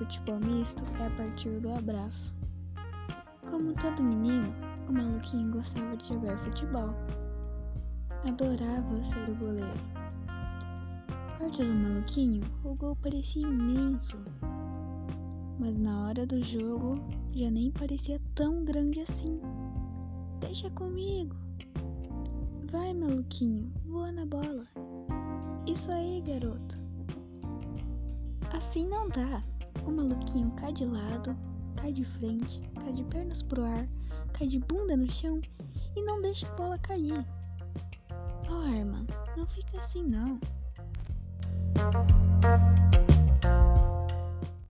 futebol misto é a partir do abraço. Como todo menino, o maluquinho gostava de jogar futebol. Adorava ser o goleiro. Perto do maluquinho, o gol parecia imenso. Mas na hora do jogo, já nem parecia tão grande assim. Deixa comigo. Vai, maluquinho, voa na bola. Isso aí, garoto. Assim não dá. O maluquinho cai de lado, cai de frente, cai de pernas pro ar, cai de bunda no chão e não deixa a bola cair. Oh, Arman, não fica assim não.